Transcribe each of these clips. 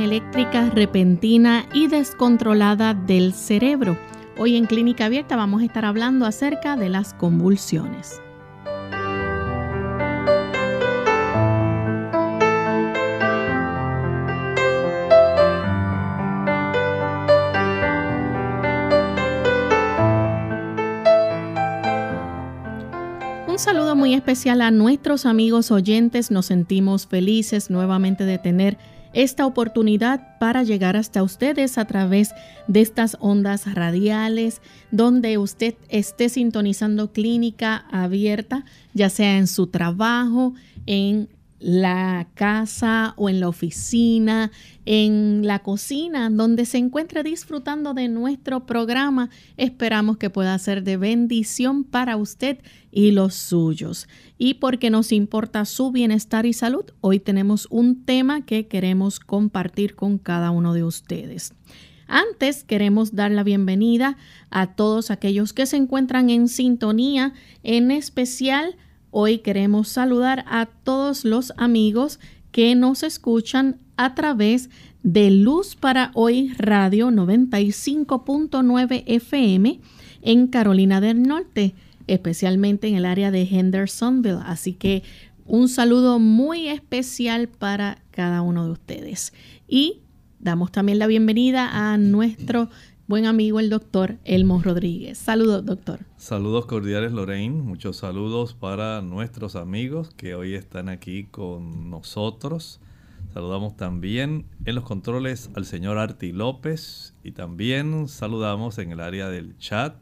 Eléctrica repentina y descontrolada del cerebro. Hoy en Clínica Abierta vamos a estar hablando acerca de las convulsiones. Muy especial a nuestros amigos oyentes. Nos sentimos felices nuevamente de tener esta oportunidad para llegar hasta ustedes a través de estas ondas radiales, donde usted esté sintonizando clínica abierta, ya sea en su trabajo, en la casa o en la oficina, en la cocina, donde se encuentre disfrutando de nuestro programa. Esperamos que pueda ser de bendición para usted y los suyos. Y porque nos importa su bienestar y salud, hoy tenemos un tema que queremos compartir con cada uno de ustedes. Antes queremos dar la bienvenida a todos aquellos que se encuentran en sintonía, en especial Hoy queremos saludar a todos los amigos que nos escuchan a través de Luz para Hoy Radio 95.9 FM en Carolina del Norte, especialmente en el área de Hendersonville. Así que un saludo muy especial para cada uno de ustedes. Y damos también la bienvenida a nuestro buen amigo el doctor Elmo Rodríguez. Saludos, doctor. Saludos cordiales, Lorraine. Muchos saludos para nuestros amigos que hoy están aquí con nosotros. Saludamos también en los controles al señor Arti López y también saludamos en el área del chat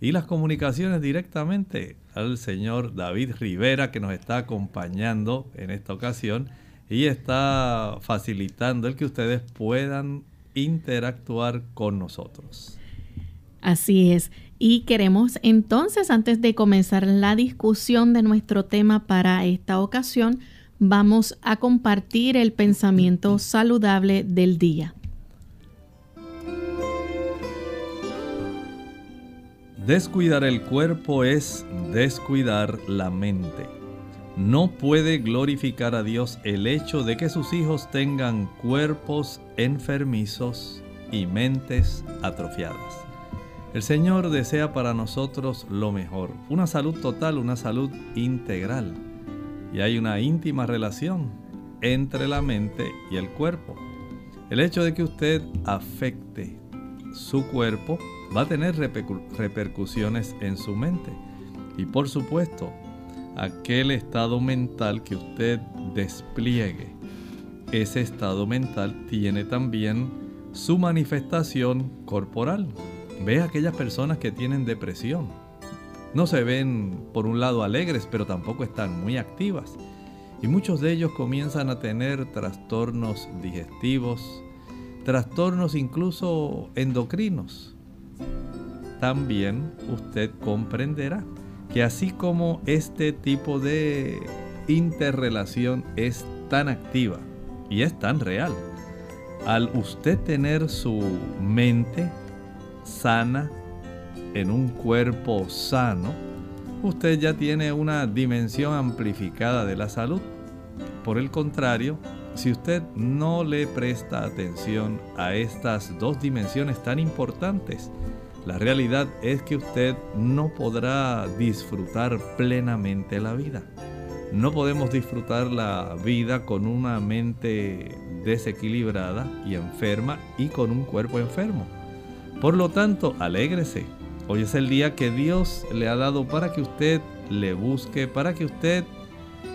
y las comunicaciones directamente al señor David Rivera que nos está acompañando en esta ocasión y está facilitando el que ustedes puedan interactuar con nosotros. Así es. Y queremos entonces, antes de comenzar la discusión de nuestro tema para esta ocasión, vamos a compartir el pensamiento saludable del día. Descuidar el cuerpo es descuidar la mente no puede glorificar a Dios el hecho de que sus hijos tengan cuerpos enfermizos y mentes atrofiadas. El Señor desea para nosotros lo mejor, una salud total, una salud integral. Y hay una íntima relación entre la mente y el cuerpo. El hecho de que usted afecte su cuerpo va a tener repercusiones en su mente. Y por supuesto, aquel estado mental que usted despliegue. Ese estado mental tiene también su manifestación corporal. Ve a aquellas personas que tienen depresión. No se ven por un lado alegres, pero tampoco están muy activas. Y muchos de ellos comienzan a tener trastornos digestivos, trastornos incluso endocrinos. También usted comprenderá que así como este tipo de interrelación es tan activa y es tan real, al usted tener su mente sana en un cuerpo sano, usted ya tiene una dimensión amplificada de la salud. Por el contrario, si usted no le presta atención a estas dos dimensiones tan importantes, la realidad es que usted no podrá disfrutar plenamente la vida. No podemos disfrutar la vida con una mente desequilibrada y enferma y con un cuerpo enfermo. Por lo tanto, alégrese. Hoy es el día que Dios le ha dado para que usted le busque, para que usted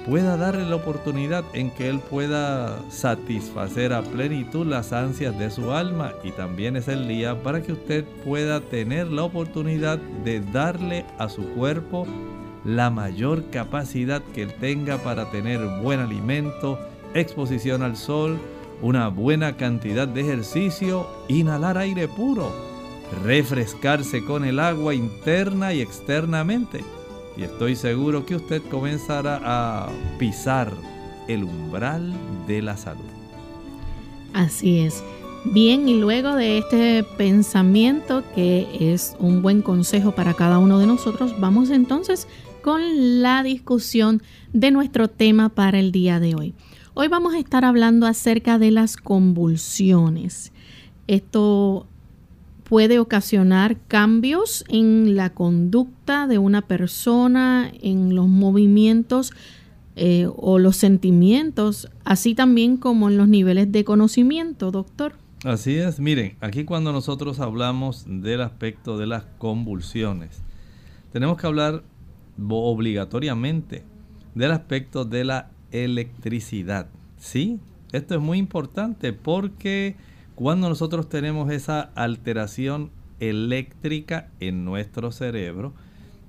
pueda darle la oportunidad en que Él pueda satisfacer a plenitud las ansias de su alma. Y también es el día para que usted pueda tener la oportunidad de darle a su cuerpo la mayor capacidad que Él tenga para tener buen alimento, exposición al sol, una buena cantidad de ejercicio, inhalar aire puro, refrescarse con el agua interna y externamente y estoy seguro que usted comenzará a pisar el umbral de la salud. Así es. Bien, y luego de este pensamiento que es un buen consejo para cada uno de nosotros, vamos entonces con la discusión de nuestro tema para el día de hoy. Hoy vamos a estar hablando acerca de las convulsiones. Esto puede ocasionar cambios en la conducta de una persona, en los movimientos eh, o los sentimientos, así también como en los niveles de conocimiento, doctor. Así es, miren, aquí cuando nosotros hablamos del aspecto de las convulsiones, tenemos que hablar obligatoriamente del aspecto de la electricidad. ¿Sí? Esto es muy importante porque cuando nosotros tenemos esa alteración eléctrica en nuestro cerebro,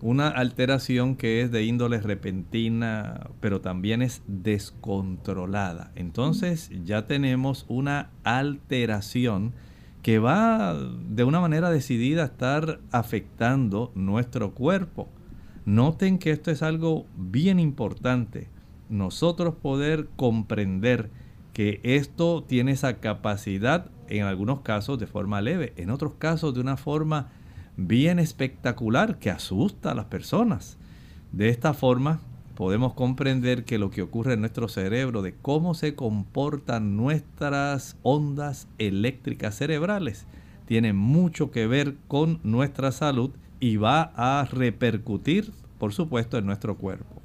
una alteración que es de índole repentina, pero también es descontrolada. Entonces ya tenemos una alteración que va de una manera decidida a estar afectando nuestro cuerpo. Noten que esto es algo bien importante. Nosotros poder comprender que esto tiene esa capacidad en algunos casos de forma leve, en otros casos de una forma bien espectacular que asusta a las personas. De esta forma podemos comprender que lo que ocurre en nuestro cerebro, de cómo se comportan nuestras ondas eléctricas cerebrales, tiene mucho que ver con nuestra salud y va a repercutir, por supuesto, en nuestro cuerpo.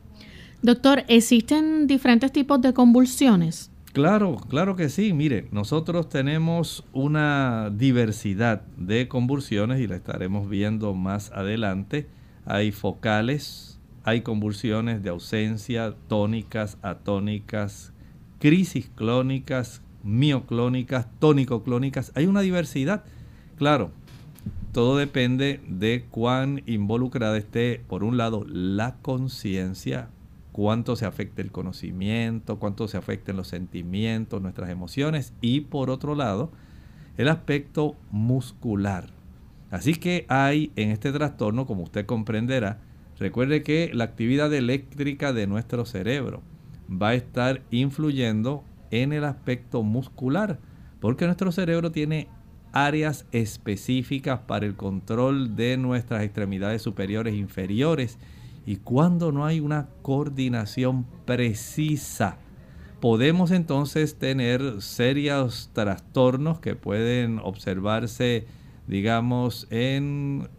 Doctor, ¿existen diferentes tipos de convulsiones? Claro, claro que sí. Mire, nosotros tenemos una diversidad de convulsiones y la estaremos viendo más adelante. Hay focales, hay convulsiones de ausencia, tónicas, atónicas, crisis clónicas, mioclónicas, tónico-clónicas. Hay una diversidad. Claro, todo depende de cuán involucrada esté, por un lado, la conciencia cuánto se afecta el conocimiento, cuánto se afectan los sentimientos, nuestras emociones y por otro lado, el aspecto muscular. Así que hay en este trastorno, como usted comprenderá, recuerde que la actividad eléctrica de nuestro cerebro va a estar influyendo en el aspecto muscular, porque nuestro cerebro tiene áreas específicas para el control de nuestras extremidades superiores e inferiores y cuando no hay una coordinación precisa, podemos entonces tener serios trastornos que pueden observarse, digamos, en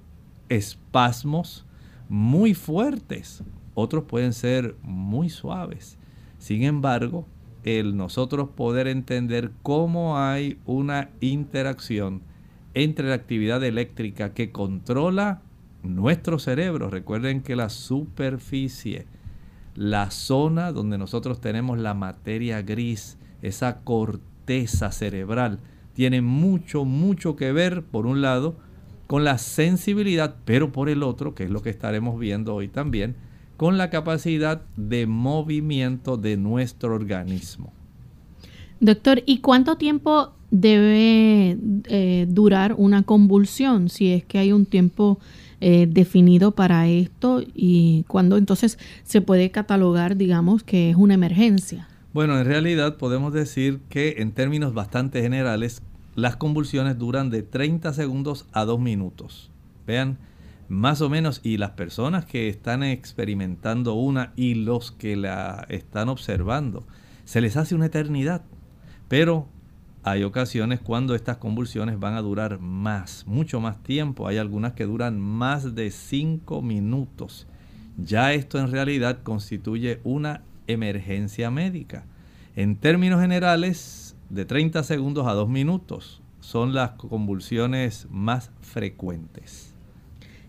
espasmos muy fuertes. Otros pueden ser muy suaves. Sin embargo, el nosotros poder entender cómo hay una interacción entre la actividad eléctrica que controla nuestro cerebro. Recuerden que la superficie, la zona donde nosotros tenemos la materia gris, esa corteza cerebral, tiene mucho, mucho que ver, por un lado, con la sensibilidad, pero por el otro, que es lo que estaremos viendo hoy también, con la capacidad de movimiento de nuestro organismo. Doctor, ¿y cuánto tiempo debe eh, durar una convulsión, si es que hay un tiempo eh, definido para esto y cuando entonces se puede catalogar, digamos, que es una emergencia. Bueno, en realidad podemos decir que en términos bastante generales, las convulsiones duran de 30 segundos a 2 minutos. Vean, más o menos, y las personas que están experimentando una y los que la están observando, se les hace una eternidad. Pero hay ocasiones cuando estas convulsiones van a durar más, mucho más tiempo. Hay algunas que duran más de 5 minutos. Ya esto en realidad constituye una emergencia médica. En términos generales, de 30 segundos a 2 minutos son las convulsiones más frecuentes.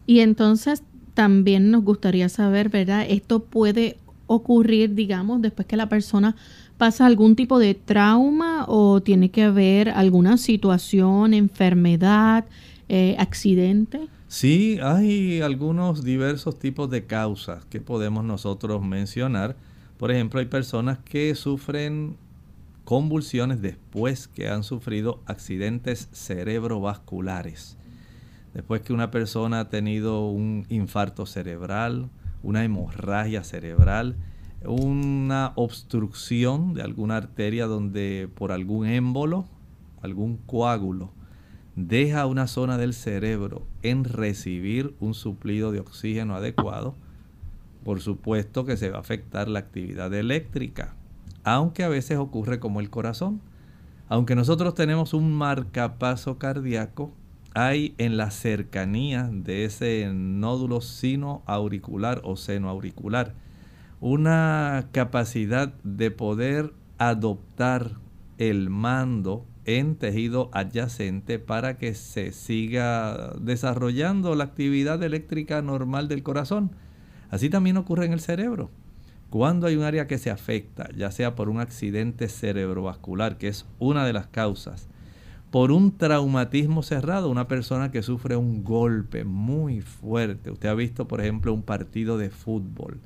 Y entonces también nos gustaría saber, ¿verdad? Esto puede ocurrir, digamos, después que la persona pasa algún tipo de trauma o tiene que haber alguna situación, enfermedad, eh, accidente? Sí, hay algunos diversos tipos de causas que podemos nosotros mencionar. Por ejemplo, hay personas que sufren convulsiones después que han sufrido accidentes cerebrovasculares. Después que una persona ha tenido un infarto cerebral, una hemorragia cerebral, una obstrucción de alguna arteria donde por algún émbolo, algún coágulo, deja una zona del cerebro en recibir un suplido de oxígeno adecuado, por supuesto que se va a afectar la actividad eléctrica, aunque a veces ocurre como el corazón. Aunque nosotros tenemos un marcapaso cardíaco, hay en la cercanía de ese nódulo sino auricular o seno auricular una capacidad de poder adoptar el mando en tejido adyacente para que se siga desarrollando la actividad eléctrica normal del corazón. Así también ocurre en el cerebro. Cuando hay un área que se afecta, ya sea por un accidente cerebrovascular, que es una de las causas, por un traumatismo cerrado, una persona que sufre un golpe muy fuerte. Usted ha visto, por ejemplo, un partido de fútbol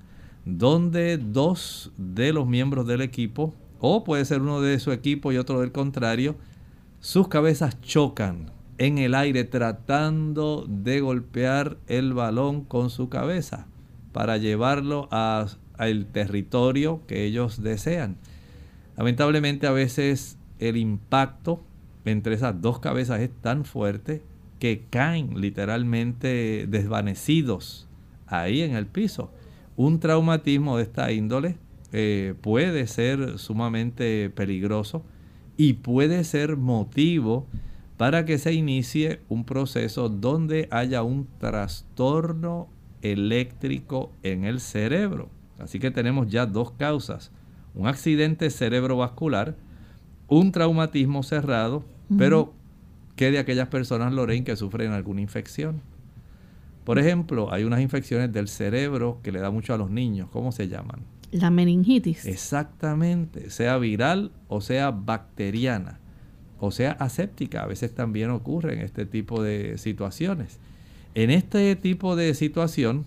donde dos de los miembros del equipo, o puede ser uno de su equipo y otro del contrario, sus cabezas chocan en el aire tratando de golpear el balón con su cabeza para llevarlo al territorio que ellos desean. Lamentablemente a veces el impacto entre esas dos cabezas es tan fuerte que caen literalmente desvanecidos ahí en el piso. Un traumatismo de esta índole eh, puede ser sumamente peligroso y puede ser motivo para que se inicie un proceso donde haya un trastorno eléctrico en el cerebro. Así que tenemos ya dos causas, un accidente cerebrovascular, un traumatismo cerrado, pero ¿qué de aquellas personas, Lorraine, que sufren alguna infección? Por ejemplo, hay unas infecciones del cerebro que le da mucho a los niños. ¿Cómo se llaman? La meningitis. Exactamente, sea viral o sea bacteriana o sea aséptica. A veces también ocurren este tipo de situaciones. En este tipo de situación,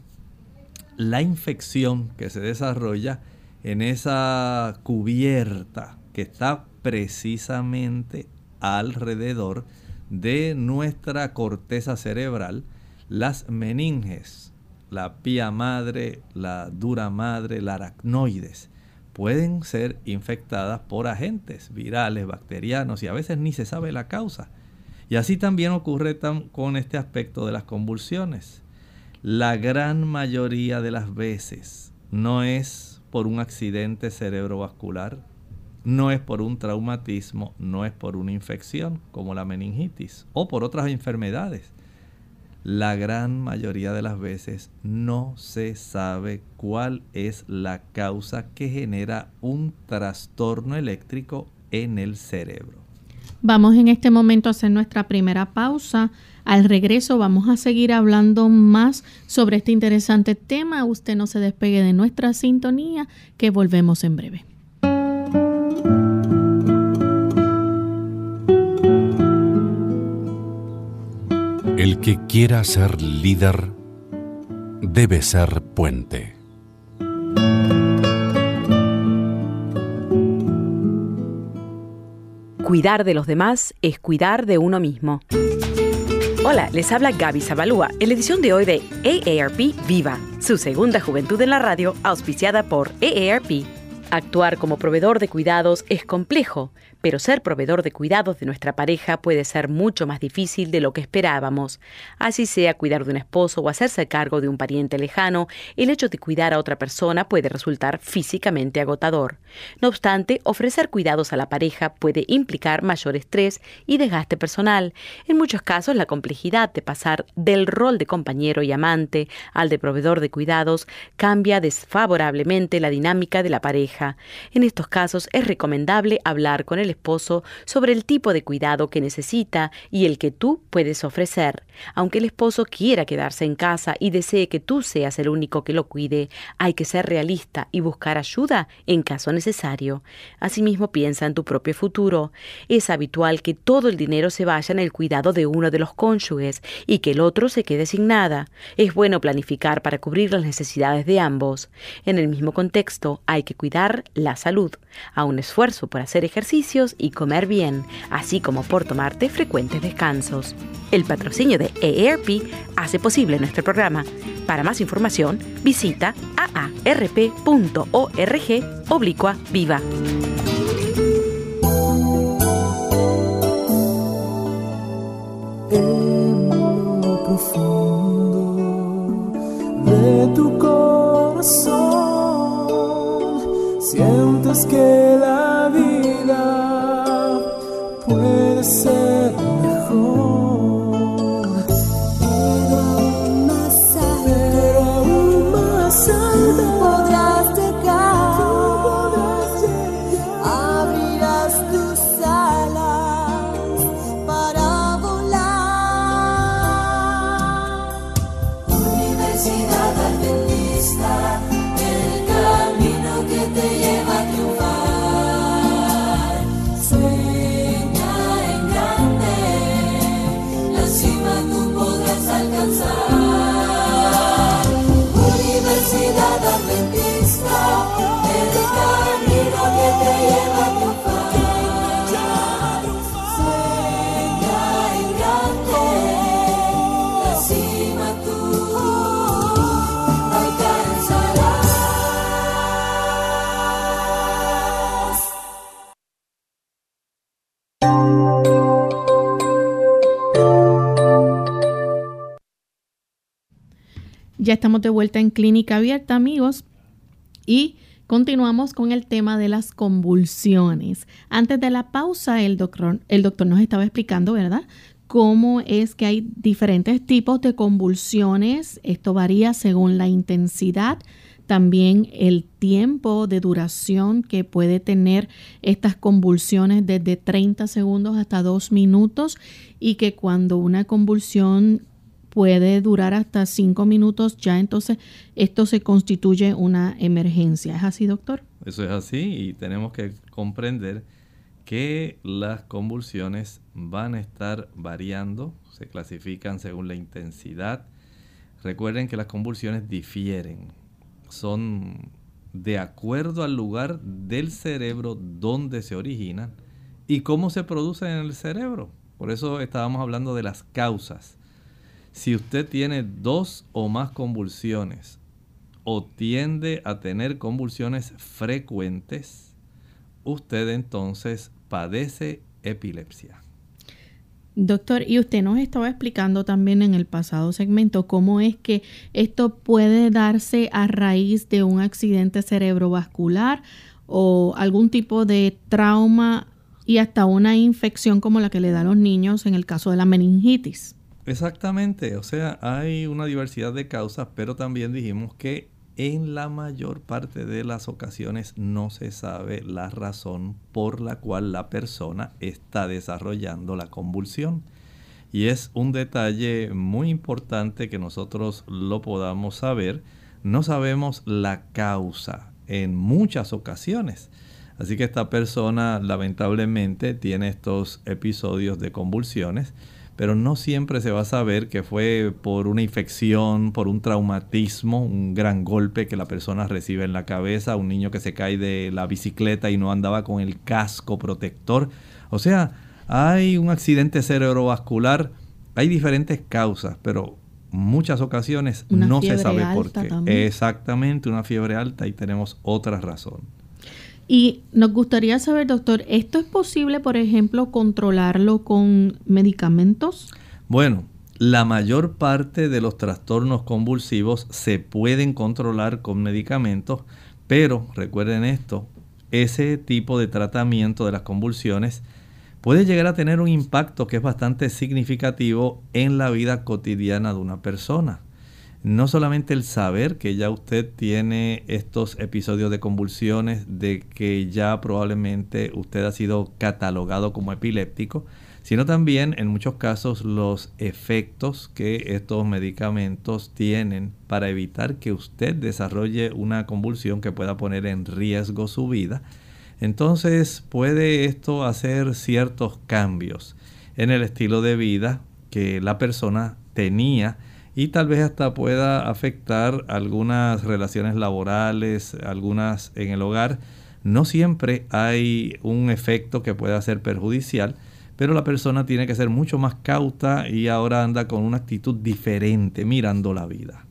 la infección que se desarrolla en esa cubierta que está precisamente alrededor de nuestra corteza cerebral, las meninges, la pía madre, la dura madre, la aracnoides, pueden ser infectadas por agentes virales, bacterianos y a veces ni se sabe la causa. Y así también ocurre con este aspecto de las convulsiones. La gran mayoría de las veces no es por un accidente cerebrovascular, no es por un traumatismo, no es por una infección como la meningitis o por otras enfermedades la gran mayoría de las veces no se sabe cuál es la causa que genera un trastorno eléctrico en el cerebro. Vamos en este momento a hacer nuestra primera pausa. Al regreso vamos a seguir hablando más sobre este interesante tema. Usted no se despegue de nuestra sintonía, que volvemos en breve. El que quiera ser líder debe ser puente. Cuidar de los demás es cuidar de uno mismo. Hola, les habla Gaby Zabalúa en la edición de hoy de AARP Viva, su segunda juventud en la radio, auspiciada por AARP. Actuar como proveedor de cuidados es complejo, pero ser proveedor de cuidados de nuestra pareja puede ser mucho más difícil de lo que esperábamos. Así sea cuidar de un esposo o hacerse cargo de un pariente lejano, el hecho de cuidar a otra persona puede resultar físicamente agotador. No obstante, ofrecer cuidados a la pareja puede implicar mayor estrés y desgaste personal. En muchos casos, la complejidad de pasar del rol de compañero y amante al de proveedor de cuidados cambia desfavorablemente la dinámica de la pareja. En estos casos es recomendable hablar con el esposo sobre el tipo de cuidado que necesita y el que tú puedes ofrecer. Aunque el esposo quiera quedarse en casa y desee que tú seas el único que lo cuide, hay que ser realista y buscar ayuda en caso necesario. Asimismo, piensa en tu propio futuro. Es habitual que todo el dinero se vaya en el cuidado de uno de los cónyuges y que el otro se quede sin nada. Es bueno planificar para cubrir las necesidades de ambos. En el mismo contexto, hay que cuidar la salud, a un esfuerzo por hacer ejercicio y comer bien, así como por tomarte frecuentes descansos. El patrocinio de EARP hace posible nuestro programa. Para más información, visita aarp.org oblicua viva. escape. Ya estamos de vuelta en Clínica Abierta, amigos, y continuamos con el tema de las convulsiones. Antes de la pausa, el doctor, nos estaba explicando, ¿verdad? Cómo es que hay diferentes tipos de convulsiones. Esto varía según la intensidad, también el tiempo de duración que puede tener estas convulsiones desde 30 segundos hasta 2 minutos y que cuando una convulsión puede durar hasta cinco minutos, ya entonces esto se constituye una emergencia. ¿Es así, doctor? Eso es así y tenemos que comprender que las convulsiones van a estar variando, se clasifican según la intensidad. Recuerden que las convulsiones difieren, son de acuerdo al lugar del cerebro donde se originan y cómo se producen en el cerebro. Por eso estábamos hablando de las causas. Si usted tiene dos o más convulsiones o tiende a tener convulsiones frecuentes, usted entonces padece epilepsia. Doctor, y usted nos estaba explicando también en el pasado segmento cómo es que esto puede darse a raíz de un accidente cerebrovascular o algún tipo de trauma y hasta una infección como la que le da a los niños en el caso de la meningitis. Exactamente, o sea, hay una diversidad de causas, pero también dijimos que en la mayor parte de las ocasiones no se sabe la razón por la cual la persona está desarrollando la convulsión. Y es un detalle muy importante que nosotros lo podamos saber. No sabemos la causa en muchas ocasiones. Así que esta persona lamentablemente tiene estos episodios de convulsiones pero no siempre se va a saber que fue por una infección, por un traumatismo, un gran golpe que la persona recibe en la cabeza, un niño que se cae de la bicicleta y no andaba con el casco protector, O sea, hay un accidente cerebrovascular, hay diferentes causas, pero muchas ocasiones no se sabe por qué. Exactamente, una fiebre alta y tenemos otra razón. Y nos gustaría saber, doctor, ¿esto es posible, por ejemplo, controlarlo con medicamentos? Bueno, la mayor parte de los trastornos convulsivos se pueden controlar con medicamentos, pero recuerden esto, ese tipo de tratamiento de las convulsiones puede llegar a tener un impacto que es bastante significativo en la vida cotidiana de una persona. No solamente el saber que ya usted tiene estos episodios de convulsiones, de que ya probablemente usted ha sido catalogado como epiléptico, sino también en muchos casos los efectos que estos medicamentos tienen para evitar que usted desarrolle una convulsión que pueda poner en riesgo su vida. Entonces puede esto hacer ciertos cambios en el estilo de vida que la persona tenía y tal vez hasta pueda afectar algunas relaciones laborales, algunas en el hogar. No siempre hay un efecto que pueda ser perjudicial, pero la persona tiene que ser mucho más cauta y ahora anda con una actitud diferente mirando la vida.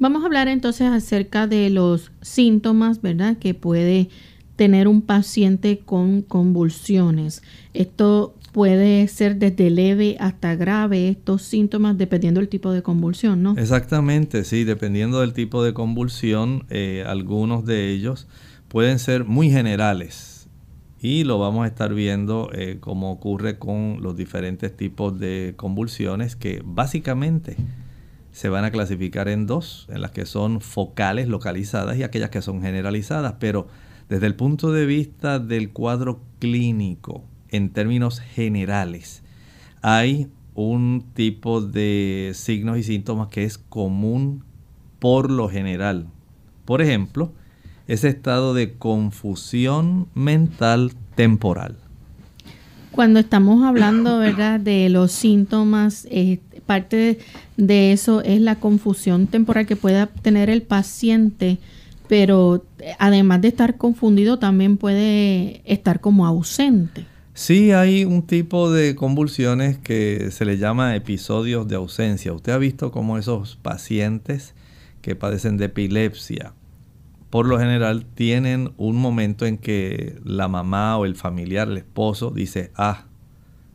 Vamos a hablar entonces acerca de los síntomas, ¿verdad? Que puede tener un paciente con convulsiones. Esto puede ser desde leve hasta grave estos síntomas dependiendo del tipo de convulsión, ¿no? Exactamente, sí, dependiendo del tipo de convulsión, eh, algunos de ellos pueden ser muy generales y lo vamos a estar viendo eh, como ocurre con los diferentes tipos de convulsiones que básicamente se van a clasificar en dos, en las que son focales localizadas y aquellas que son generalizadas, pero desde el punto de vista del cuadro clínico, en términos generales, hay un tipo de signos y síntomas que es común por lo general. Por ejemplo, ese estado de confusión mental temporal. Cuando estamos hablando, ¿verdad?, de los síntomas, eh, parte de eso es la confusión temporal que pueda tener el paciente, pero eh, además de estar confundido, también puede estar como ausente. Sí, hay un tipo de convulsiones que se le llama episodios de ausencia. Usted ha visto cómo esos pacientes que padecen de epilepsia por lo general tienen un momento en que la mamá o el familiar, el esposo, dice, ah,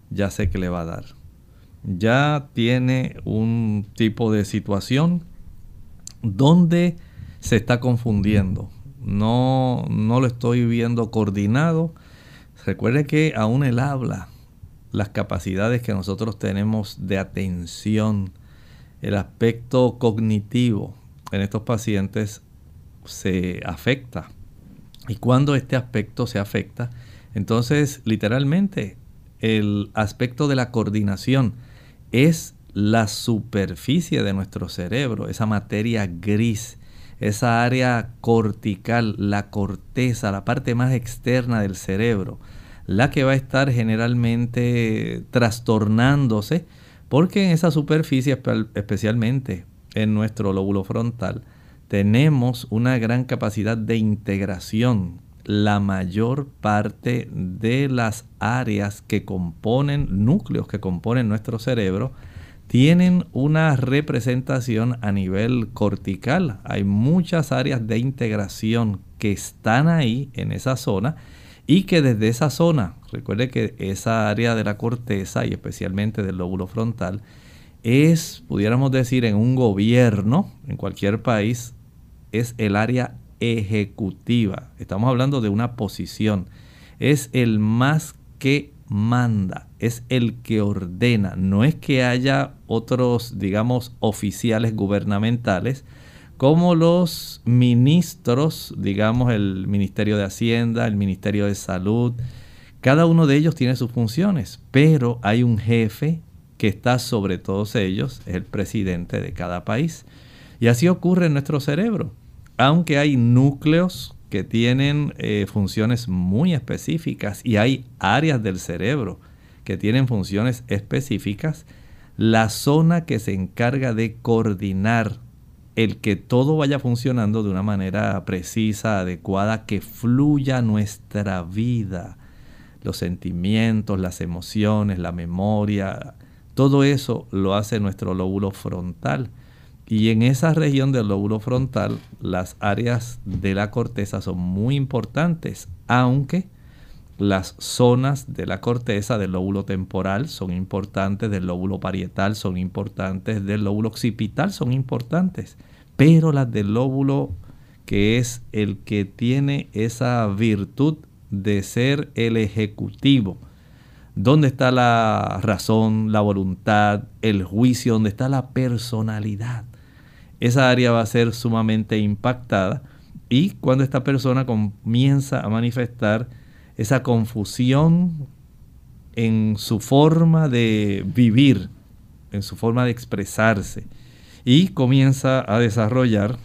ya sé que le va a dar. Ya tiene un tipo de situación donde se está confundiendo. No, no lo estoy viendo coordinado. Recuerde que aún él habla, las capacidades que nosotros tenemos de atención, el aspecto cognitivo en estos pacientes se afecta. Y cuando este aspecto se afecta, entonces literalmente el aspecto de la coordinación es la superficie de nuestro cerebro, esa materia gris, esa área cortical, la corteza, la parte más externa del cerebro, la que va a estar generalmente trastornándose, porque en esa superficie, especialmente en nuestro lóbulo frontal, tenemos una gran capacidad de integración. La mayor parte de las áreas que componen, núcleos que componen nuestro cerebro, tienen una representación a nivel cortical. Hay muchas áreas de integración que están ahí en esa zona y que desde esa zona, recuerde que esa área de la corteza y especialmente del lóbulo frontal es, pudiéramos decir, en un gobierno, en cualquier país, es el área ejecutiva. Estamos hablando de una posición. Es el más que manda, es el que ordena. No es que haya otros, digamos, oficiales gubernamentales como los ministros, digamos, el Ministerio de Hacienda, el Ministerio de Salud. Cada uno de ellos tiene sus funciones, pero hay un jefe que está sobre todos ellos, es el presidente de cada país. Y así ocurre en nuestro cerebro. Aunque hay núcleos que tienen eh, funciones muy específicas y hay áreas del cerebro que tienen funciones específicas, la zona que se encarga de coordinar el que todo vaya funcionando de una manera precisa, adecuada, que fluya nuestra vida, los sentimientos, las emociones, la memoria, todo eso lo hace nuestro lóbulo frontal. Y en esa región del lóbulo frontal, las áreas de la corteza son muy importantes, aunque las zonas de la corteza del lóbulo temporal son importantes, del lóbulo parietal son importantes, del lóbulo occipital son importantes, pero las del lóbulo que es el que tiene esa virtud de ser el ejecutivo, ¿Dónde está la razón, la voluntad, el juicio? ¿Dónde está la personalidad? esa área va a ser sumamente impactada y cuando esta persona comienza a manifestar esa confusión en su forma de vivir, en su forma de expresarse y comienza a desarrollar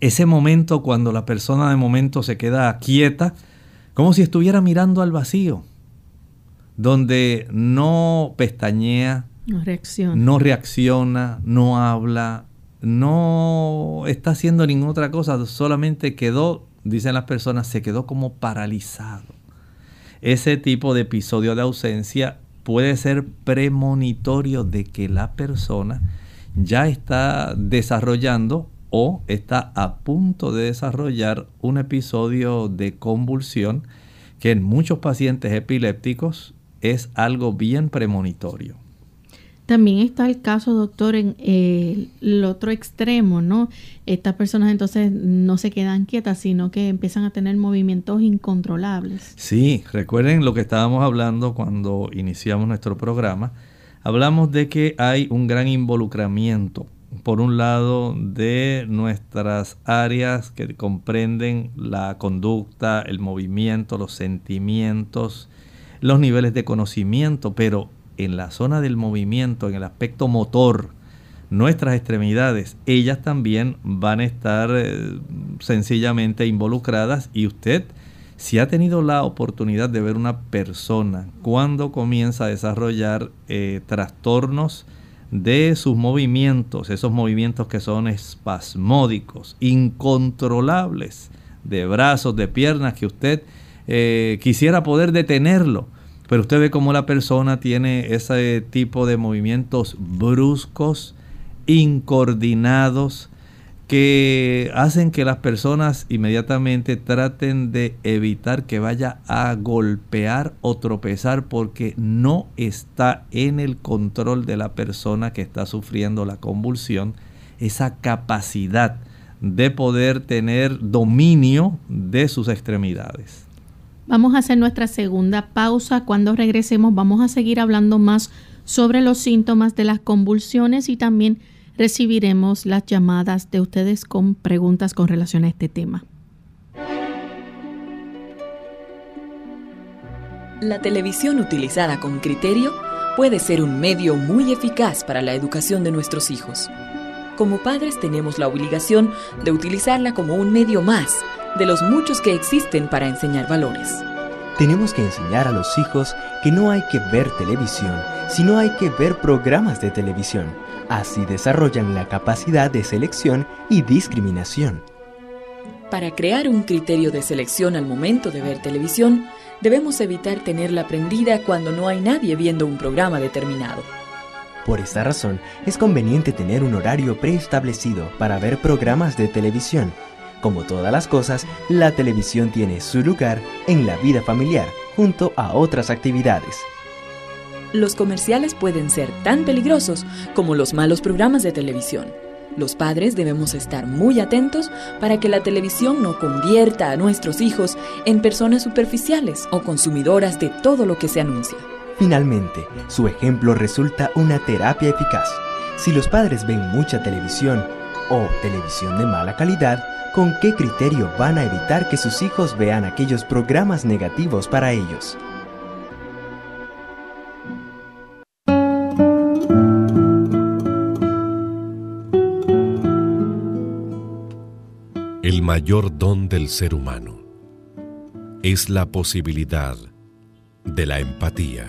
ese momento cuando la persona de momento se queda quieta, como si estuviera mirando al vacío, donde no pestañea, no reacciona, no, reacciona, no habla, no está haciendo ninguna otra cosa, solamente quedó, dicen las personas, se quedó como paralizado. Ese tipo de episodio de ausencia puede ser premonitorio de que la persona ya está desarrollando o está a punto de desarrollar un episodio de convulsión que en muchos pacientes epilépticos es algo bien premonitorio. También está el caso, doctor, en el otro extremo, ¿no? Estas personas entonces no se quedan quietas, sino que empiezan a tener movimientos incontrolables. Sí, recuerden lo que estábamos hablando cuando iniciamos nuestro programa. Hablamos de que hay un gran involucramiento, por un lado, de nuestras áreas que comprenden la conducta, el movimiento, los sentimientos, los niveles de conocimiento, pero en la zona del movimiento, en el aspecto motor, nuestras extremidades, ellas también van a estar eh, sencillamente involucradas y usted, si ha tenido la oportunidad de ver una persona cuando comienza a desarrollar eh, trastornos de sus movimientos, esos movimientos que son espasmódicos, incontrolables, de brazos, de piernas, que usted eh, quisiera poder detenerlo, pero usted ve cómo la persona tiene ese tipo de movimientos bruscos, incoordinados, que hacen que las personas inmediatamente traten de evitar que vaya a golpear o tropezar porque no está en el control de la persona que está sufriendo la convulsión esa capacidad de poder tener dominio de sus extremidades. Vamos a hacer nuestra segunda pausa. Cuando regresemos vamos a seguir hablando más sobre los síntomas de las convulsiones y también recibiremos las llamadas de ustedes con preguntas con relación a este tema. La televisión utilizada con criterio puede ser un medio muy eficaz para la educación de nuestros hijos. Como padres tenemos la obligación de utilizarla como un medio más de los muchos que existen para enseñar valores. Tenemos que enseñar a los hijos que no hay que ver televisión, sino hay que ver programas de televisión. Así desarrollan la capacidad de selección y discriminación. Para crear un criterio de selección al momento de ver televisión, debemos evitar tenerla prendida cuando no hay nadie viendo un programa determinado. Por esta razón, es conveniente tener un horario preestablecido para ver programas de televisión como todas las cosas, la televisión tiene su lugar en la vida familiar, junto a otras actividades. Los comerciales pueden ser tan peligrosos como los malos programas de televisión. Los padres debemos estar muy atentos para que la televisión no convierta a nuestros hijos en personas superficiales o consumidoras de todo lo que se anuncia. Finalmente, su ejemplo resulta una terapia eficaz. Si los padres ven mucha televisión o televisión de mala calidad, ¿Con qué criterio van a evitar que sus hijos vean aquellos programas negativos para ellos? El mayor don del ser humano es la posibilidad de la empatía.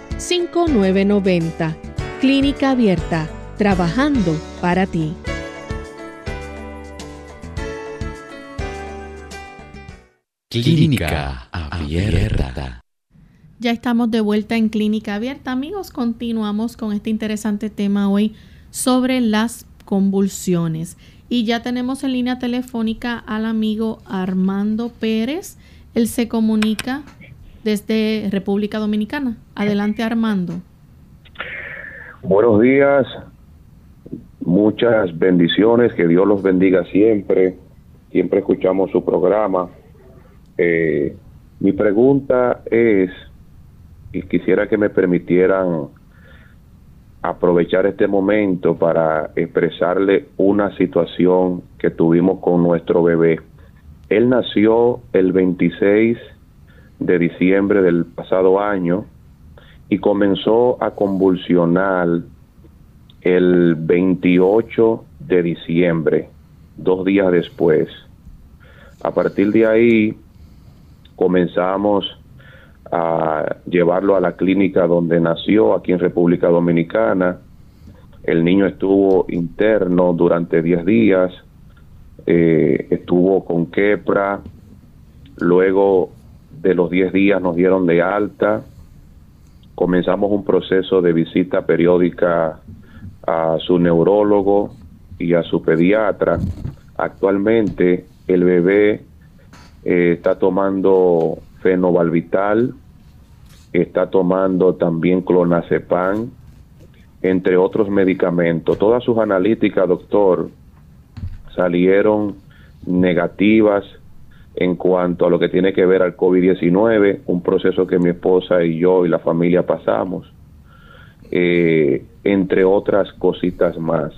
787-282-5990. Clínica Abierta, trabajando para ti. Clínica Abierta. Ya estamos de vuelta en Clínica Abierta. Amigos, continuamos con este interesante tema hoy sobre las convulsiones. Y ya tenemos en línea telefónica al amigo Armando Pérez. Él se comunica desde República Dominicana. Adelante, Armando. Buenos días, muchas bendiciones, que Dios los bendiga siempre. Siempre escuchamos su programa. Eh, mi pregunta es, y quisiera que me permitieran aprovechar este momento para expresarle una situación que tuvimos con nuestro bebé. Él nació el 26 de diciembre del pasado año y comenzó a convulsionar el 28 de diciembre, dos días después. A partir de ahí comenzamos a llevarlo a la clínica donde nació, aquí en República Dominicana. El niño estuvo interno durante 10 días, eh, estuvo con quepra, luego de los 10 días nos dieron de alta, comenzamos un proceso de visita periódica a su neurólogo y a su pediatra. Actualmente el bebé eh, está tomando fenobarbital, está tomando también clonazepam, entre otros medicamentos. Todas sus analíticas, doctor, salieron negativas en cuanto a lo que tiene que ver al COVID-19, un proceso que mi esposa y yo y la familia pasamos, eh, entre otras cositas más.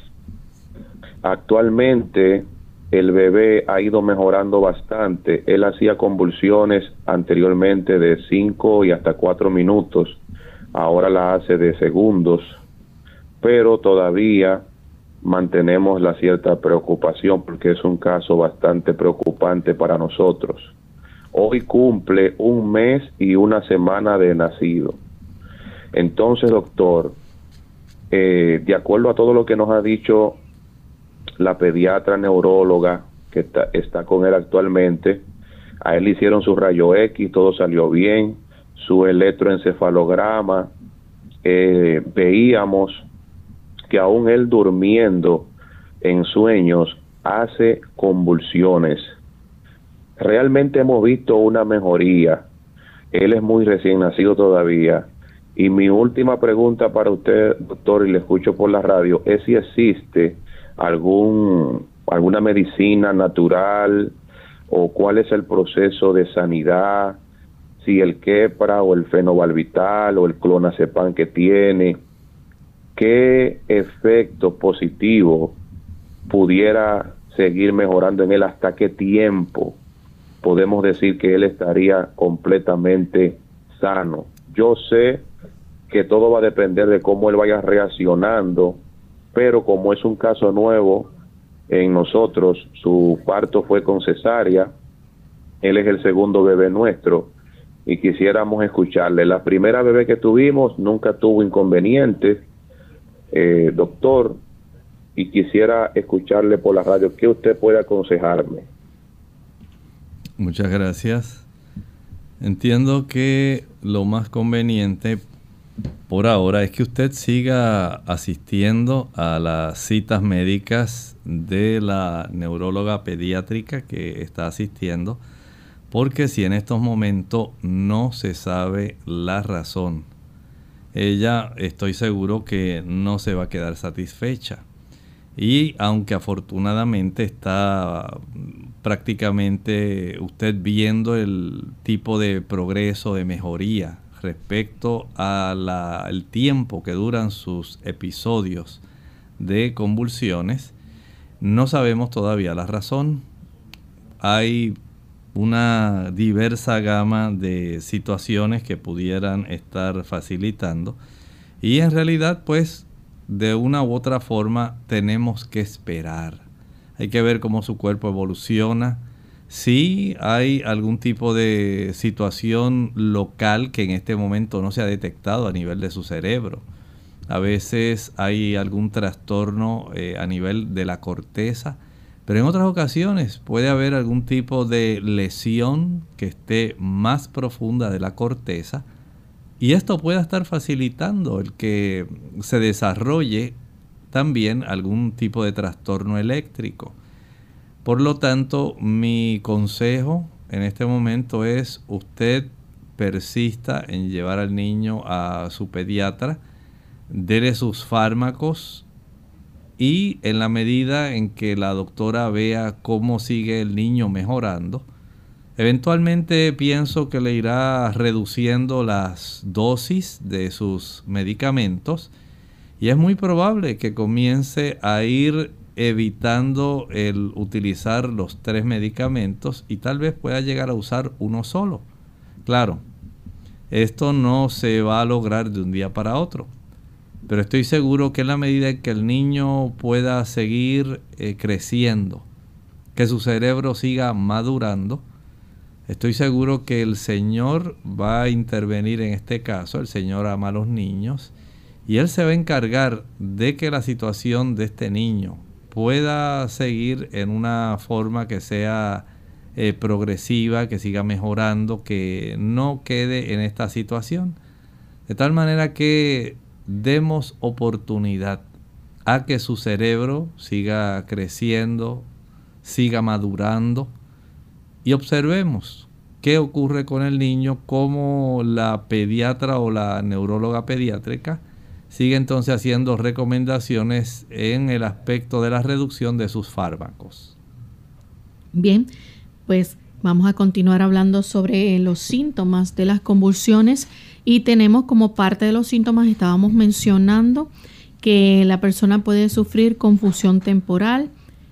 Actualmente el bebé ha ido mejorando bastante. Él hacía convulsiones anteriormente de 5 y hasta 4 minutos, ahora la hace de segundos, pero todavía mantenemos la cierta preocupación porque es un caso bastante preocupante para nosotros. Hoy cumple un mes y una semana de nacido. Entonces, doctor, eh, de acuerdo a todo lo que nos ha dicho la pediatra neuróloga que está, está con él actualmente, a él hicieron su rayo X, todo salió bien, su electroencefalograma, eh, veíamos que aún él durmiendo en sueños hace convulsiones. Realmente hemos visto una mejoría. Él es muy recién nacido todavía. Y mi última pregunta para usted, doctor, y le escucho por la radio, es si existe algún alguna medicina natural o cuál es el proceso de sanidad, si el quepra o el fenobarbital o el clonazepam que tiene, qué efecto positivo pudiera seguir mejorando en él, hasta qué tiempo podemos decir que él estaría completamente sano. Yo sé que todo va a depender de cómo él vaya reaccionando pero como es un caso nuevo en nosotros, su parto fue con cesárea, él es el segundo bebé nuestro y quisiéramos escucharle. La primera bebé que tuvimos nunca tuvo inconvenientes, eh, doctor, y quisiera escucharle por la radio. ¿Qué usted puede aconsejarme? Muchas gracias. Entiendo que lo más conveniente por ahora es que usted siga asistiendo a las citas médicas de la neuróloga pediátrica que está asistiendo, porque si en estos momentos no se sabe la razón, ella estoy seguro que no se va a quedar satisfecha. Y aunque afortunadamente está prácticamente usted viendo el tipo de progreso, de mejoría respecto al tiempo que duran sus episodios de convulsiones. No sabemos todavía la razón. Hay una diversa gama de situaciones que pudieran estar facilitando. Y en realidad, pues, de una u otra forma tenemos que esperar. Hay que ver cómo su cuerpo evoluciona. Si hay algún tipo de situación local que en este momento no se ha detectado a nivel de su cerebro. A veces hay algún trastorno eh, a nivel de la corteza pero en otras ocasiones puede haber algún tipo de lesión que esté más profunda de la corteza y esto puede estar facilitando el que se desarrolle también algún tipo de trastorno eléctrico. Por lo tanto, mi consejo en este momento es usted persista en llevar al niño a su pediatra, dele sus fármacos y en la medida en que la doctora vea cómo sigue el niño mejorando, eventualmente pienso que le irá reduciendo las dosis de sus medicamentos y es muy probable que comience a ir evitando el utilizar los tres medicamentos y tal vez pueda llegar a usar uno solo. Claro, esto no se va a lograr de un día para otro pero estoy seguro que en la medida en que el niño pueda seguir eh, creciendo, que su cerebro siga madurando, estoy seguro que el Señor va a intervenir en este caso. El Señor ama a los niños y Él se va a encargar de que la situación de este niño pueda seguir en una forma que sea eh, progresiva, que siga mejorando, que no quede en esta situación. De tal manera que demos oportunidad a que su cerebro siga creciendo, siga madurando y observemos qué ocurre con el niño, cómo la pediatra o la neuróloga pediátrica sigue entonces haciendo recomendaciones en el aspecto de la reducción de sus fármacos. Bien, pues vamos a continuar hablando sobre los síntomas de las convulsiones y tenemos como parte de los síntomas, estábamos mencionando que la persona puede sufrir confusión temporal,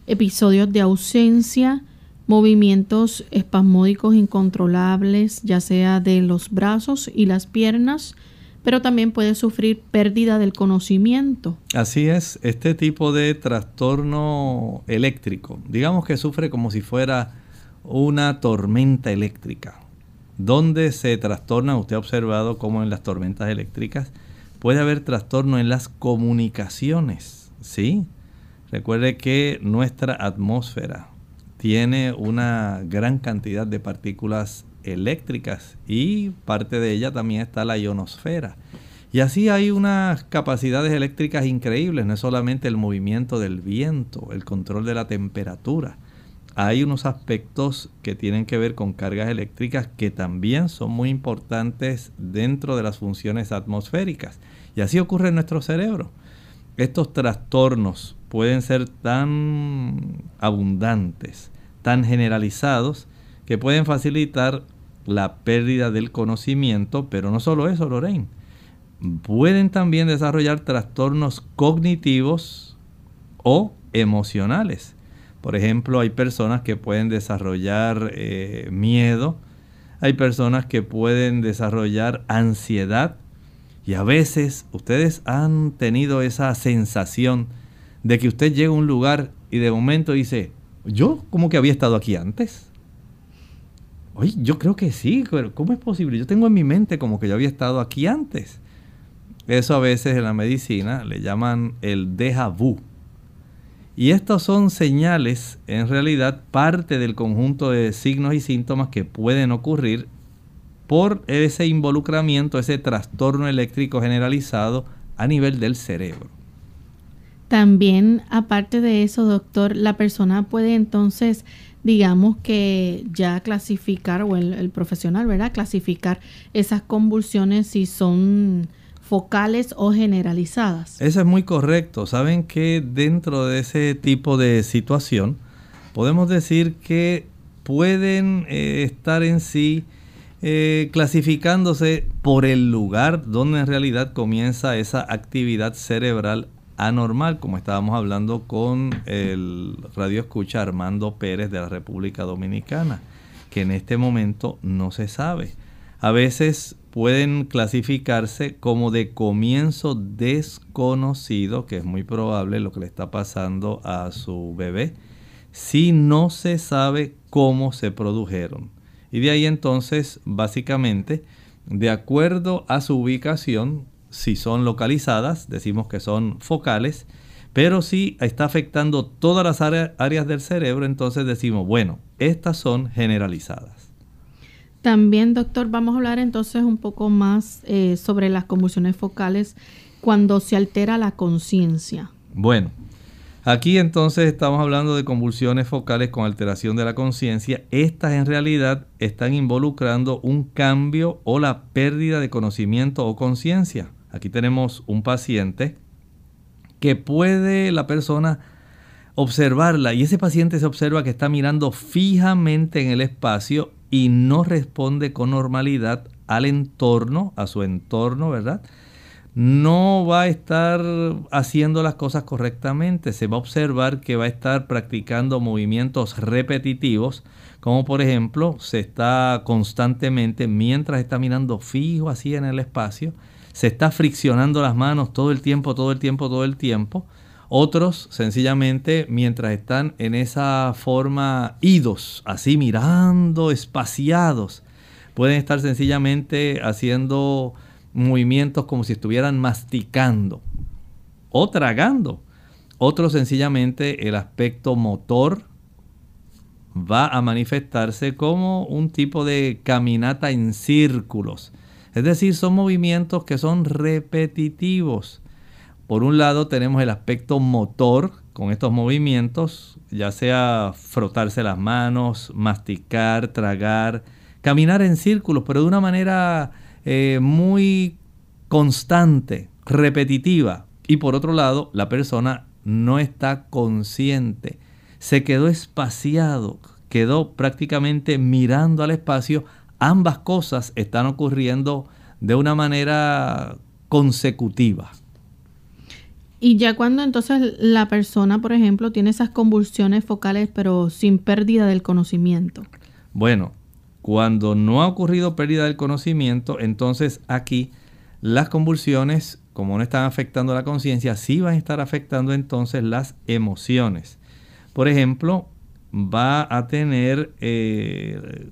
episodios de ausencia, movimientos espasmódicos incontrolables, ya sea de los brazos y las piernas, pero también puede sufrir pérdida del conocimiento. Así es, este tipo de trastorno eléctrico, digamos que sufre como si fuera una tormenta eléctrica donde se trastorna, usted ha observado cómo en las tormentas eléctricas puede haber trastorno en las comunicaciones, ¿sí? Recuerde que nuestra atmósfera tiene una gran cantidad de partículas eléctricas y parte de ella también está la ionosfera. Y así hay unas capacidades eléctricas increíbles, no es solamente el movimiento del viento, el control de la temperatura, hay unos aspectos que tienen que ver con cargas eléctricas que también son muy importantes dentro de las funciones atmosféricas. Y así ocurre en nuestro cerebro. Estos trastornos pueden ser tan abundantes, tan generalizados, que pueden facilitar la pérdida del conocimiento, pero no solo eso, Lorraine. Pueden también desarrollar trastornos cognitivos o emocionales por ejemplo, hay personas que pueden desarrollar eh, miedo, hay personas que pueden desarrollar ansiedad y a veces ustedes han tenido esa sensación de que usted llega a un lugar y de momento dice, yo como que había estado aquí antes. Oye, yo creo que sí, pero ¿cómo es posible? Yo tengo en mi mente como que yo había estado aquí antes. Eso a veces en la medicina le llaman el déjà vu. Y estas son señales, en realidad, parte del conjunto de signos y síntomas que pueden ocurrir por ese involucramiento, ese trastorno eléctrico generalizado a nivel del cerebro. También, aparte de eso, doctor, la persona puede entonces, digamos que ya clasificar, o el, el profesional, ¿verdad? Clasificar esas convulsiones si son focales o generalizadas. Eso es muy correcto. Saben que dentro de ese tipo de situación podemos decir que pueden eh, estar en sí eh, clasificándose por el lugar donde en realidad comienza esa actividad cerebral anormal, como estábamos hablando con el radio escucha Armando Pérez de la República Dominicana, que en este momento no se sabe. A veces pueden clasificarse como de comienzo desconocido, que es muy probable lo que le está pasando a su bebé, si no se sabe cómo se produjeron. Y de ahí entonces, básicamente, de acuerdo a su ubicación, si son localizadas, decimos que son focales, pero si está afectando todas las áreas del cerebro, entonces decimos, bueno, estas son generalizadas. También, doctor, vamos a hablar entonces un poco más eh, sobre las convulsiones focales cuando se altera la conciencia. Bueno, aquí entonces estamos hablando de convulsiones focales con alteración de la conciencia. Estas en realidad están involucrando un cambio o la pérdida de conocimiento o conciencia. Aquí tenemos un paciente que puede la persona observarla y ese paciente se observa que está mirando fijamente en el espacio y no responde con normalidad al entorno, a su entorno, ¿verdad? No va a estar haciendo las cosas correctamente, se va a observar que va a estar practicando movimientos repetitivos, como por ejemplo se está constantemente, mientras está mirando fijo así en el espacio, se está friccionando las manos todo el tiempo, todo el tiempo, todo el tiempo. Otros sencillamente mientras están en esa forma idos, así mirando, espaciados, pueden estar sencillamente haciendo movimientos como si estuvieran masticando o tragando. Otros sencillamente el aspecto motor va a manifestarse como un tipo de caminata en círculos. Es decir, son movimientos que son repetitivos. Por un lado tenemos el aspecto motor con estos movimientos, ya sea frotarse las manos, masticar, tragar, caminar en círculos, pero de una manera eh, muy constante, repetitiva. Y por otro lado, la persona no está consciente, se quedó espaciado, quedó prácticamente mirando al espacio. Ambas cosas están ocurriendo de una manera consecutiva. Y ya cuando entonces la persona, por ejemplo, tiene esas convulsiones focales pero sin pérdida del conocimiento. Bueno, cuando no ha ocurrido pérdida del conocimiento, entonces aquí las convulsiones, como no están afectando la conciencia, sí van a estar afectando entonces las emociones. Por ejemplo, va a tener eh,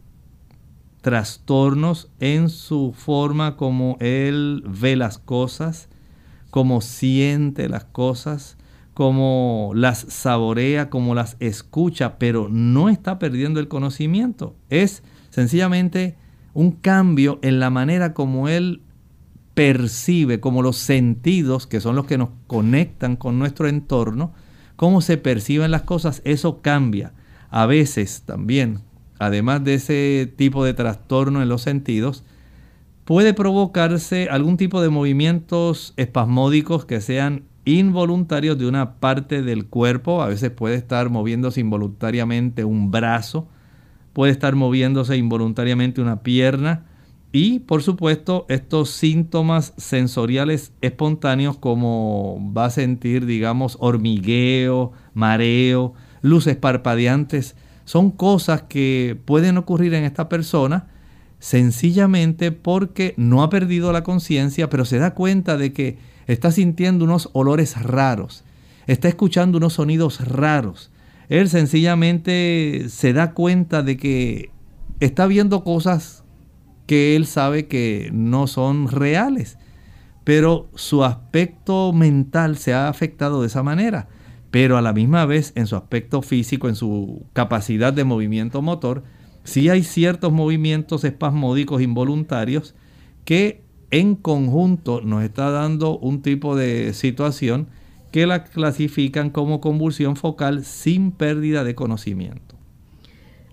trastornos en su forma como él ve las cosas, cómo siente las cosas, cómo las saborea, cómo las escucha, pero no está perdiendo el conocimiento. Es sencillamente un cambio en la manera como él percibe, como los sentidos, que son los que nos conectan con nuestro entorno, cómo se perciben las cosas, eso cambia. A veces también, además de ese tipo de trastorno en los sentidos, puede provocarse algún tipo de movimientos espasmódicos que sean involuntarios de una parte del cuerpo. A veces puede estar moviéndose involuntariamente un brazo, puede estar moviéndose involuntariamente una pierna y por supuesto estos síntomas sensoriales espontáneos como va a sentir digamos hormigueo, mareo, luces parpadeantes, son cosas que pueden ocurrir en esta persona sencillamente porque no ha perdido la conciencia, pero se da cuenta de que está sintiendo unos olores raros, está escuchando unos sonidos raros. Él sencillamente se da cuenta de que está viendo cosas que él sabe que no son reales, pero su aspecto mental se ha afectado de esa manera, pero a la misma vez en su aspecto físico, en su capacidad de movimiento motor, sí hay ciertos movimientos espasmódicos involuntarios que en conjunto nos está dando un tipo de situación que la clasifican como convulsión focal sin pérdida de conocimiento.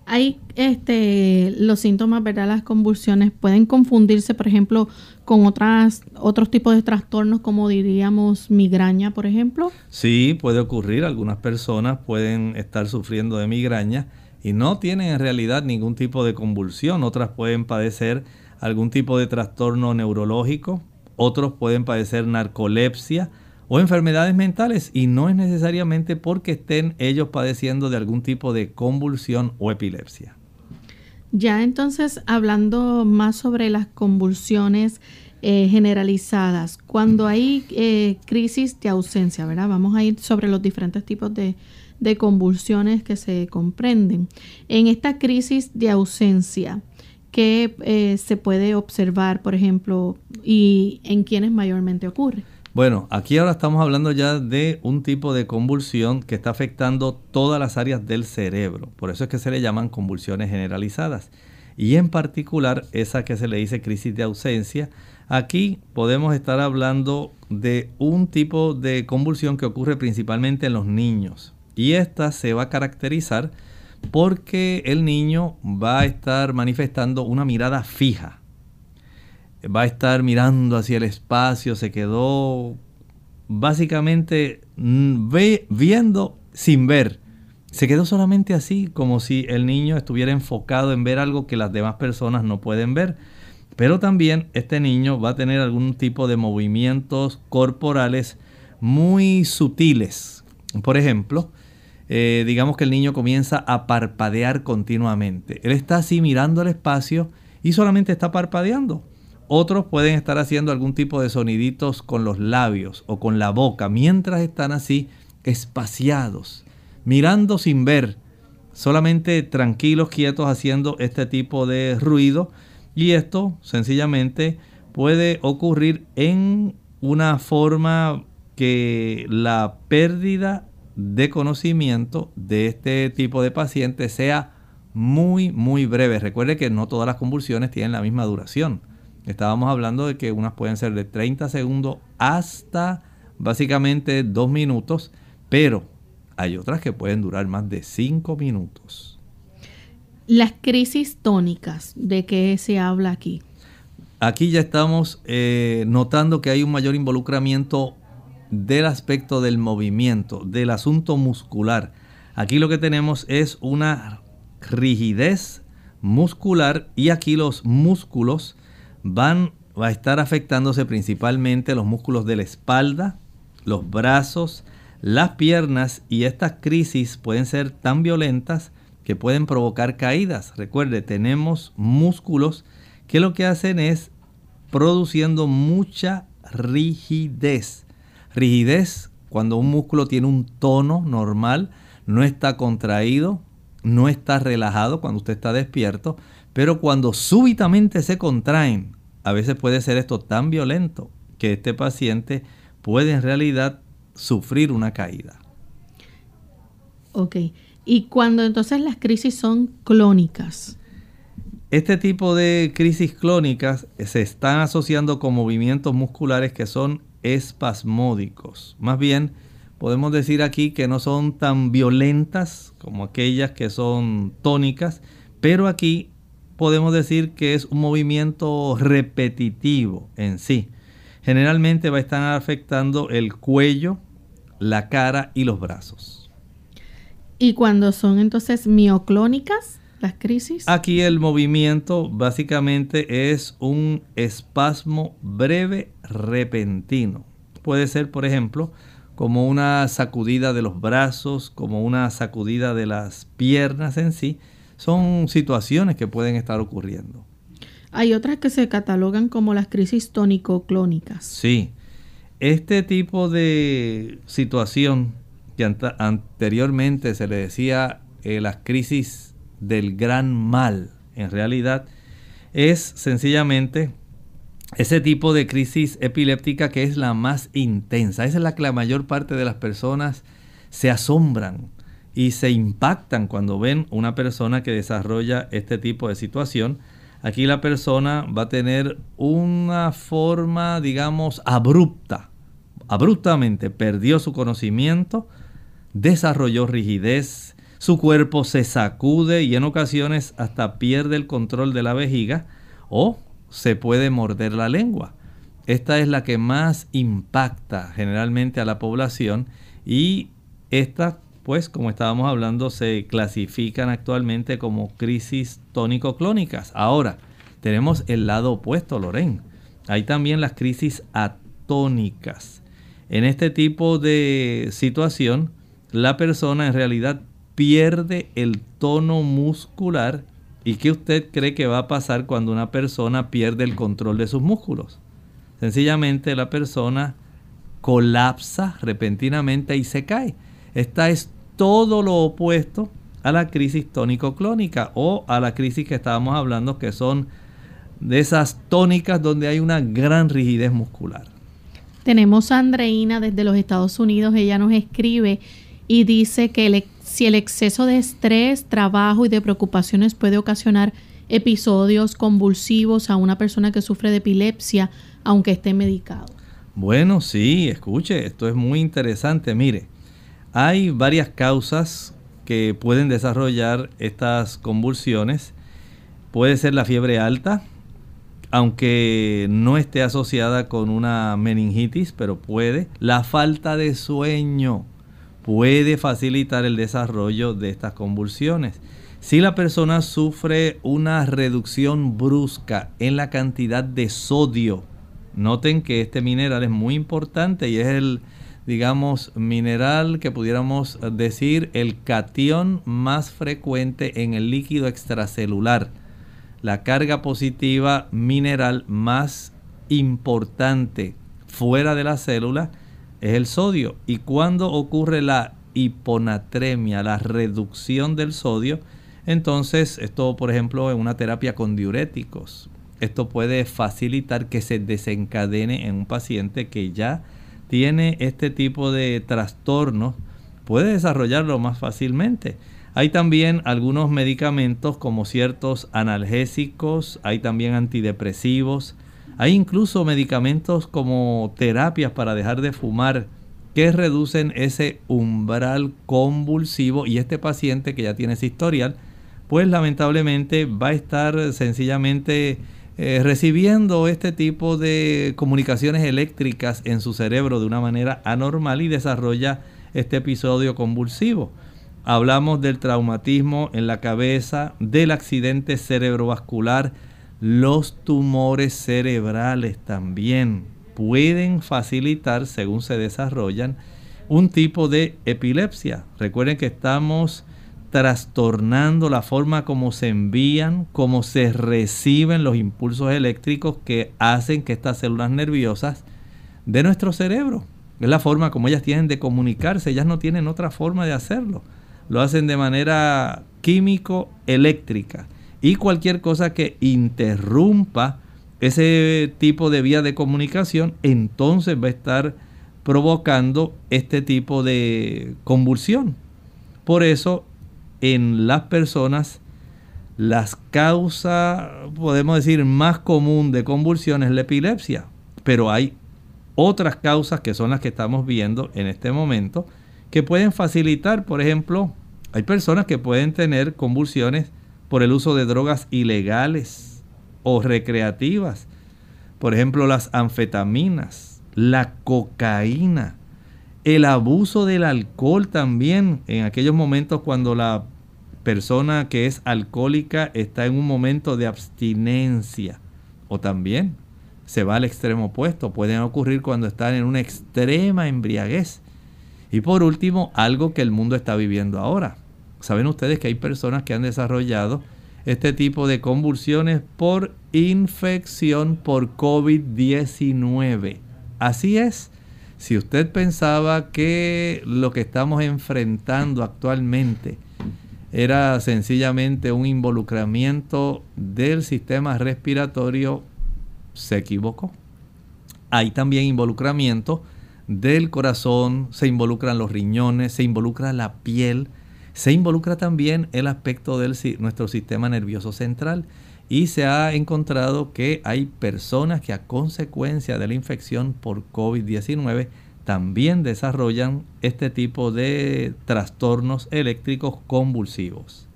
Hay este, los síntomas, ¿verdad? Las convulsiones pueden confundirse, por ejemplo, con otras, otros tipos de trastornos, como diríamos migraña, por ejemplo. Sí, puede ocurrir. Algunas personas pueden estar sufriendo de migraña y no tienen en realidad ningún tipo de convulsión. Otras pueden padecer algún tipo de trastorno neurológico, otros pueden padecer narcolepsia, o enfermedades mentales y no es necesariamente porque estén ellos padeciendo de algún tipo de convulsión o epilepsia. Ya entonces hablando más sobre las convulsiones eh, generalizadas, cuando hay eh, crisis de ausencia, ¿verdad? Vamos a ir sobre los diferentes tipos de, convulsiones que se comprenden. En esta crisis de ausencia, ¿qué eh, se puede observar, por ejemplo, y en quiénes mayormente ocurre? Bueno, aquí ahora estamos hablando ya de un tipo de convulsión que está afectando todas las áreas del cerebro. Por eso es que se le llaman convulsiones generalizadas. Y en particular esa que se le dice crisis de ausencia. Aquí podemos estar hablando de un tipo de convulsión que ocurre principalmente en los niños. Y esta se va a caracterizar porque el niño va a estar manifestando una mirada fija va a estar mirando hacia el espacio, se quedó básicamente mm, viendo sin ver. Se quedó solamente así, como si el niño estuviera enfocado en ver algo que las demás personas no pueden ver. Pero también este niño va a tener algún tipo de movimientos corporales muy sutiles. Por ejemplo, eh, digamos que el niño comienza a parpadear continuamente. Él está así mirando el espacio y solamente está parpadeando. Otros pueden estar haciendo algún tipo de soniditos con los labios o con la boca mientras están así espaciados, mirando sin ver, solamente tranquilos, quietos haciendo este tipo de ruido. Y esto sencillamente puede ocurrir en una forma que la pérdida de conocimiento de este tipo de paciente sea muy, muy breve. Recuerde que no todas las convulsiones tienen la misma duración. Estábamos hablando de que unas pueden ser de 30 segundos hasta básicamente 2 minutos, pero hay otras que pueden durar más de 5 minutos. Las crisis tónicas, ¿de qué se habla aquí? Aquí ya estamos eh, notando que hay un mayor involucramiento del aspecto del movimiento, del asunto muscular. Aquí lo que tenemos es una rigidez muscular y aquí los músculos van a estar afectándose principalmente los músculos de la espalda, los brazos, las piernas y estas crisis pueden ser tan violentas que pueden provocar caídas. Recuerde, tenemos músculos que lo que hacen es produciendo mucha rigidez. Rigidez cuando un músculo tiene un tono normal, no está contraído, no está relajado cuando usted está despierto, pero cuando súbitamente se contraen, a veces puede ser esto tan violento que este paciente puede en realidad sufrir una caída. Ok. ¿Y cuando entonces las crisis son clónicas? Este tipo de crisis clónicas se están asociando con movimientos musculares que son espasmódicos. Más bien, podemos decir aquí que no son tan violentas como aquellas que son tónicas, pero aquí podemos decir que es un movimiento repetitivo en sí. Generalmente va a estar afectando el cuello, la cara y los brazos. ¿Y cuando son entonces mioclónicas las crisis? Aquí el movimiento básicamente es un espasmo breve repentino. Puede ser, por ejemplo, como una sacudida de los brazos, como una sacudida de las piernas en sí, son situaciones que pueden estar ocurriendo. Hay otras que se catalogan como las crisis tónico-clónicas. Sí, este tipo de situación que anteriormente se le decía eh, las crisis del gran mal, en realidad es sencillamente ese tipo de crisis epiléptica que es la más intensa. Esa es la que la mayor parte de las personas se asombran y se impactan cuando ven una persona que desarrolla este tipo de situación. Aquí la persona va a tener una forma, digamos, abrupta. Abruptamente perdió su conocimiento, desarrolló rigidez, su cuerpo se sacude y en ocasiones hasta pierde el control de la vejiga o se puede morder la lengua. Esta es la que más impacta generalmente a la población y esta pues como estábamos hablando, se clasifican actualmente como crisis tónico-clónicas. Ahora, tenemos el lado opuesto, Loren. Hay también las crisis atónicas. En este tipo de situación, la persona en realidad pierde el tono muscular. ¿Y qué usted cree que va a pasar cuando una persona pierde el control de sus músculos? Sencillamente la persona colapsa repentinamente y se cae. Esta es todo lo opuesto a la crisis tónico-clónica o a la crisis que estábamos hablando que son de esas tónicas donde hay una gran rigidez muscular. Tenemos a Andreina desde los Estados Unidos, ella nos escribe y dice que si el exceso de estrés, trabajo y de preocupaciones puede ocasionar episodios convulsivos a una persona que sufre de epilepsia, aunque esté medicado. Bueno, sí, escuche, esto es muy interesante. Mire, hay varias causas que pueden desarrollar estas convulsiones. Puede ser la fiebre alta, aunque no esté asociada con una meningitis, pero puede. La falta de sueño puede facilitar el desarrollo de estas convulsiones. Si la persona sufre una reducción brusca en la cantidad de sodio, noten que este mineral es muy importante y es el, digamos, mineral que pudiéramos decir el cation más frecuente en el líquido extracelular. La carga positiva mineral más importante fuera de la célula es el sodio. Y cuando ocurre la hiponatremia, la reducción del sodio, entonces esto, por ejemplo, en una terapia con diuréticos, esto puede facilitar que se desencadene en un paciente que ya tiene este tipo de trastornos, puede desarrollarlo más fácilmente. Hay también algunos medicamentos como ciertos analgésicos, hay también antidepresivos, hay incluso medicamentos como terapias para dejar de fumar que reducen ese umbral convulsivo y este paciente que ya tiene ese historial, pues lamentablemente va a estar sencillamente eh, recibiendo este tipo de comunicaciones eléctricas en su cerebro de una manera anormal y desarrolla este episodio convulsivo. Hablamos del traumatismo en la cabeza, del accidente cerebrovascular, los tumores cerebrales también pueden facilitar, según se desarrollan, un tipo de epilepsia. Recuerden que estamos trastornando la forma como se envían, como se reciben los impulsos eléctricos que hacen que estas células nerviosas de nuestro cerebro, es la forma como ellas tienen de comunicarse, ellas no tienen otra forma de hacerlo. Lo hacen de manera químico-eléctrica y cualquier cosa que interrumpa ese tipo de vía de comunicación, entonces va a estar provocando este tipo de convulsión. Por eso, en las personas, las causas, podemos decir, más común de convulsión es la epilepsia, pero hay otras causas que son las que estamos viendo en este momento, que pueden facilitar, por ejemplo, hay personas que pueden tener convulsiones por el uso de drogas ilegales o recreativas. Por ejemplo, las anfetaminas, la cocaína, el abuso del alcohol también en aquellos momentos cuando la persona que es alcohólica está en un momento de abstinencia o también se va al extremo opuesto, pueden ocurrir cuando están en una extrema embriaguez. Y por último, algo que el mundo está viviendo ahora, Saben ustedes que hay personas que han desarrollado este tipo de convulsiones por infección por COVID-19. Así es. Si usted pensaba que lo que estamos enfrentando actualmente era sencillamente un involucramiento del sistema respiratorio, se equivocó. Hay también involucramiento del corazón, se involucran los riñones, se involucra la piel, se involucra también el aspecto de nuestro sistema nervioso central y se ha encontrado que hay personas que a consecuencia de la infección por COVID-19 también desarrollan este tipo de trastornos eléctricos convulsivos.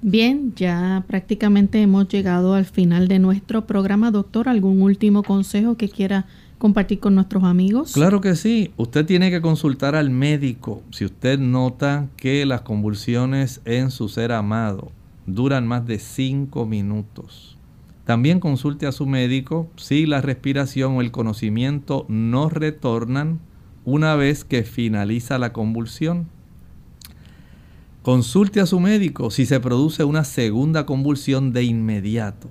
Bien, ya prácticamente hemos llegado al final de nuestro programa. Doctor, ¿algún último consejo que quiera compartir con nuestros amigos? Claro que sí. Usted tiene que consultar al médico si usted nota que las convulsiones en su ser amado duran más de 5 minutos. También consulte a su médico si la respiración o el conocimiento no retornan una vez que finaliza la convulsión. Consulte a su médico si se produce una segunda convulsión de inmediato.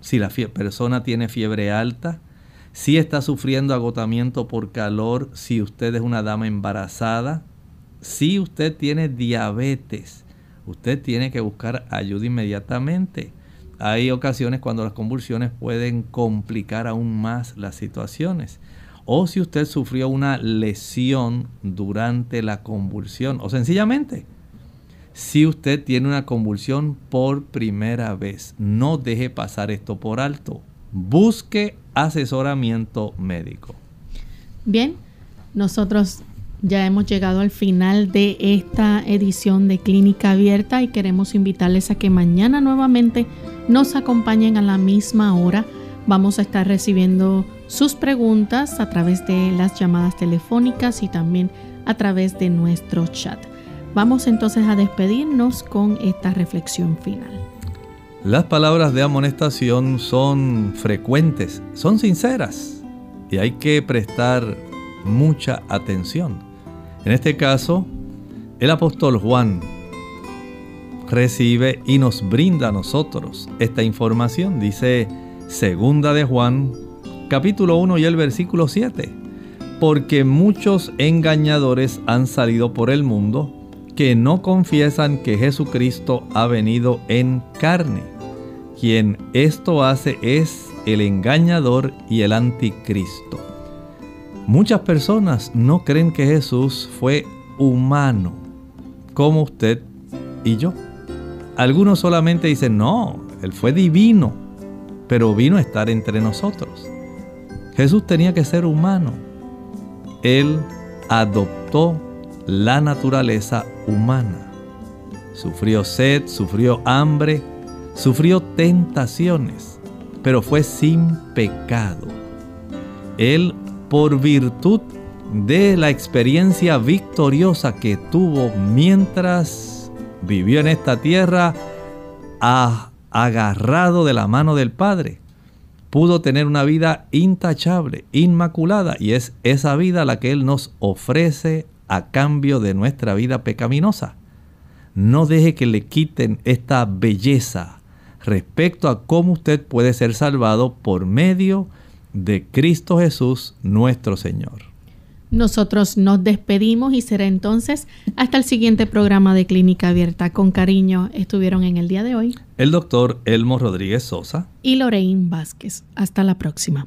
Si la persona tiene fiebre alta, si está sufriendo agotamiento por calor, si usted es una dama embarazada, si usted tiene diabetes, usted tiene que buscar ayuda inmediatamente. Hay ocasiones cuando las convulsiones pueden complicar aún más las situaciones. O si usted sufrió una lesión durante la convulsión. O sencillamente, si usted tiene una convulsión por primera vez, no deje pasar esto por alto. Busque asesoramiento médico. Bien, nosotros ya hemos llegado al final de esta edición de Clínica Abierta y queremos invitarles a que mañana nuevamente nos acompañen a la misma hora. Vamos a estar recibiendo sus preguntas a través de las llamadas telefónicas y también a través de nuestro chat. Vamos entonces a despedirnos con esta reflexión final. Las palabras de amonestación son frecuentes, son sinceras y hay que prestar mucha atención. En este caso, el apóstol Juan recibe y nos brinda a nosotros esta información. Dice segunda de Juan, capítulo 1 y el versículo 7. Porque muchos engañadores han salido por el mundo que no confiesan que Jesucristo ha venido en carne. Quien esto hace es el engañador y el anticristo. Muchas personas no creen que Jesús fue humano, como usted y yo. Algunos solamente dicen, no, Él fue divino, pero vino a estar entre nosotros. Jesús tenía que ser humano. Él adoptó la naturaleza humana. Sufrió sed, sufrió hambre, sufrió tentaciones, pero fue sin pecado. Él por virtud de la experiencia victoriosa que tuvo mientras vivió en esta tierra, agarrado de la mano del Padre, pudo tener una vida intachable, inmaculada, y es esa vida la que Él nos ofrece a cambio de nuestra vida pecaminosa. No deje que le quiten esta belleza respecto a cómo usted puede ser salvado por medio de Cristo Jesús nuestro Señor. Nosotros nos despedimos y será entonces hasta el siguiente programa de Clínica Abierta. Con cariño estuvieron en el día de hoy el doctor Elmo Rodríguez Sosa y Lorraine Vázquez. Hasta la próxima.